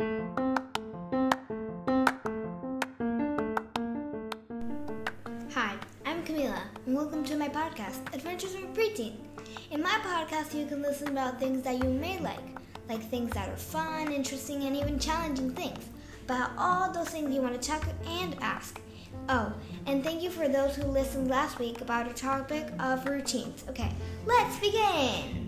Hi, I'm Camila, and welcome to my podcast, Adventures a Preteen. In my podcast, you can listen about things that you may like, like things that are fun, interesting, and even challenging things, about all those things you want to check and ask. Oh, and thank you for those who listened last week about a topic of routines. Okay, let's begin!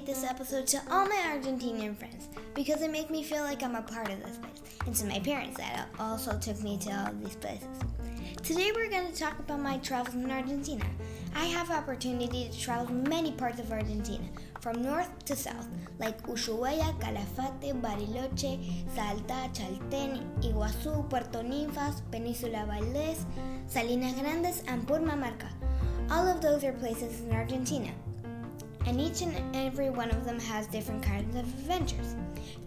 Dedicate this episode to all my Argentinian friends because they make me feel like I'm a part of this place, and to my parents that also took me to all these places. Today we're going to talk about my travels in Argentina. I have opportunity to travel many parts of Argentina, from north to south, like Ushuaia, Calafate, Bariloche, Salta, Chaltén, Iguazú, Puerto Ninfas, Península Valdés, Salinas Grandes, and Purmamarca. All of those are places in Argentina, and each and every one of them has different kinds of adventures.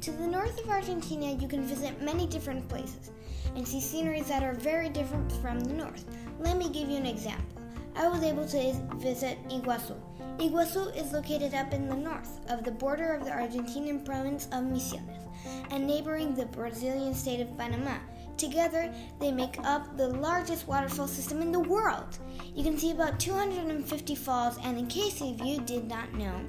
To the north of Argentina, you can visit many different places and see sceneries that are very different from the north. Let me give you an example. I was able to visit Iguazu. Iguazu is located up in the north of the border of the Argentinian province of Misiones and neighboring the Brazilian state of Paraná. Together, they make up the largest waterfall system in the world. You can see about 250 falls, and in case you did not know,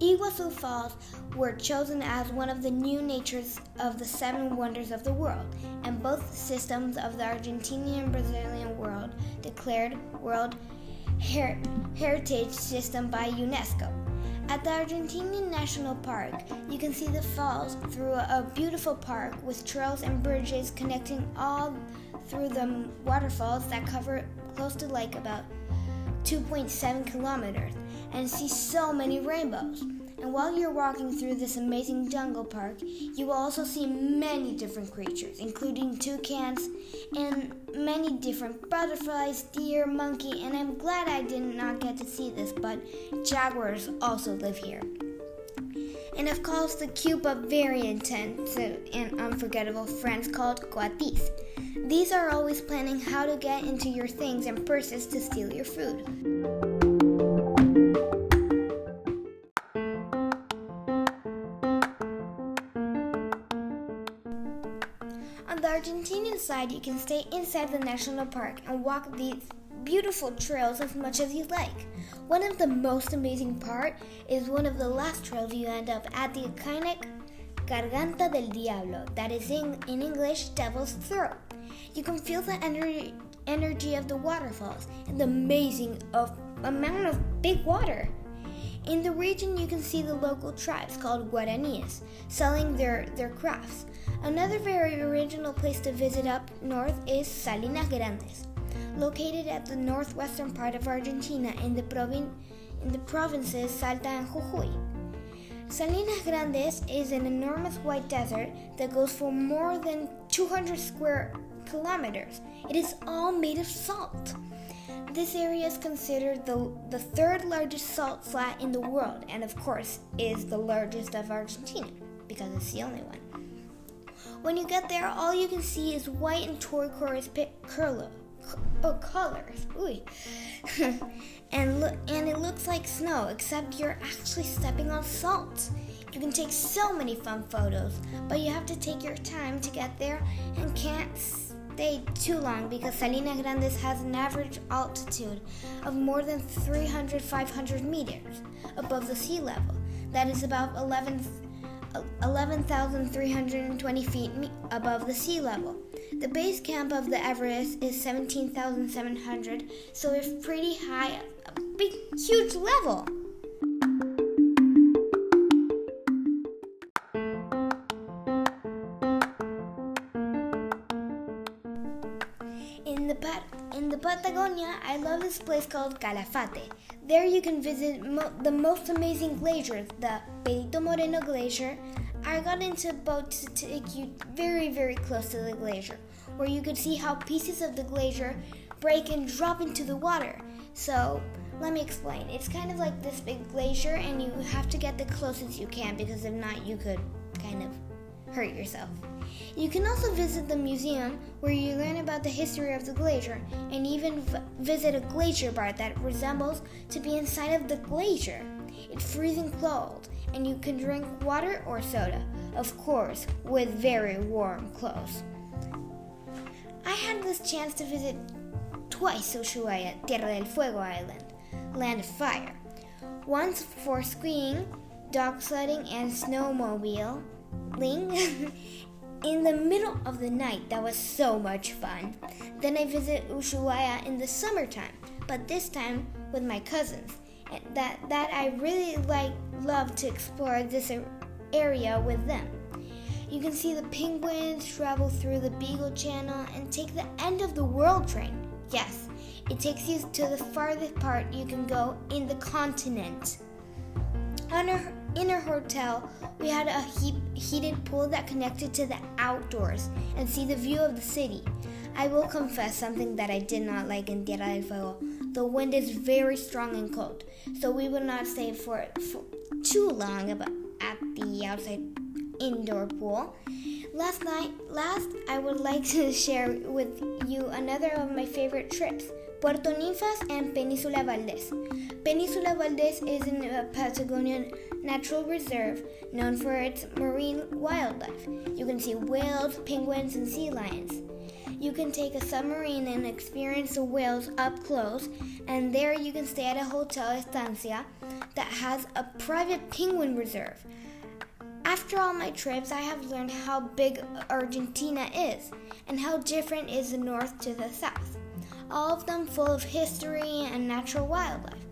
Iguazu Falls were chosen as one of the new natures of the seven wonders of the world, and both systems of the Argentinian and Brazilian world declared World Her- Heritage System by UNESCO. At the Argentinian National Park, you can see the falls through a beautiful park with trails and bridges connecting all through the waterfalls that cover close to like about 2.7 kilometers and see so many rainbows. And while you're walking through this amazing jungle park, you will also see many different creatures, including toucans and many different butterflies, deer, monkey, and I'm glad I did not get to see this, but jaguars also live here. And of course, the but very intense and unforgettable friends called coatis. These are always planning how to get into your things and purses to steal your food. Side, you can stay inside the national park and walk these beautiful trails as much as you like. One of the most amazing part is one of the last trails you end up at the iconic Garganta del Diablo, that is in, in English, Devil's Throat. You can feel the energy, energy of the waterfalls and the amazing of, amount of big water. In the region, you can see the local tribes called Guaraníes selling their, their crafts. Another very original place to visit up north is Salinas Grandes, located at the northwestern part of Argentina in the, provin- in the provinces Salta and Jujuy. Salinas Grandes is an enormous white desert that goes for more than 200 square kilometers. It is all made of salt. This area is considered the, the third largest salt flat in the world, and of course, is the largest of Argentina because it's the only one. When you get there, all you can see is white and turquoise curl- oh, colors. and look, and it looks like snow, except you're actually stepping on salt. You can take so many fun photos, but you have to take your time to get there and can't stay too long because Salinas Grandes has an average altitude of more than 300 500 meters above the sea level. That is about 11 11,320 feet above the sea level. The base camp of the Everest is 17,700, so it's pretty high, a big, huge level. Patagonia, I love this place called Calafate. There you can visit mo- the most amazing glaciers, the Perito Moreno Glacier. I got into a boat to take you very, very close to the glacier, where you could see how pieces of the glacier break and drop into the water. So, let me explain. It's kind of like this big glacier, and you have to get the closest you can because if not, you could kind of hurt yourself. You can also visit the museum where you learn about the history of the glacier and even v- visit a glacier bar that resembles to be inside of the glacier. It's freezing cold and you can drink water or soda, of course, with very warm clothes. I had this chance to visit twice Ushuaia, Tierra del Fuego Island, Land of Fire. Once for skiing, dog sledding, and snowmobiling in the middle of the night. That was so much fun. Then I visit Ushuaia in the summertime, but this time with my cousins. And that that I really like love to explore this area with them. You can see the penguins travel through the Beagle Channel and take the end of the world train. Yes, it takes you to the farthest part you can go in the continent. On in our hotel, we had a heat, heated pool that connected to the outdoors and see the view of the city. I will confess something that I did not like in Tierra del Fuego. The wind is very strong and cold, so we will not stay for, for too long at the outside indoor pool. Last night, last, I would like to share with you another of my favorite trips. Puerto Ninfas and Península Valdés. Península Valdés is in a Patagonian natural reserve known for its marine wildlife. You can see whales, penguins, and sea lions. You can take a submarine and experience the whales up close, and there you can stay at a hotel estancia that has a private penguin reserve. After all my trips, I have learned how big Argentina is and how different is the north to the south. All of them full of history and natural wildlife.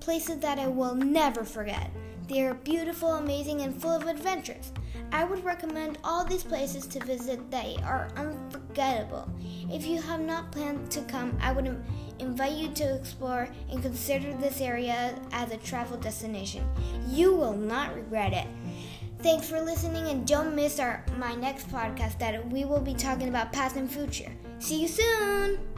Places that I will never forget. They are beautiful, amazing, and full of adventures. I would recommend all these places to visit. They are unforgettable. If you have not planned to come, I would invite you to explore and consider this area as a travel destination. You will not regret it. Thanks for listening and don't miss our my next podcast that we will be talking about past and future. See you soon.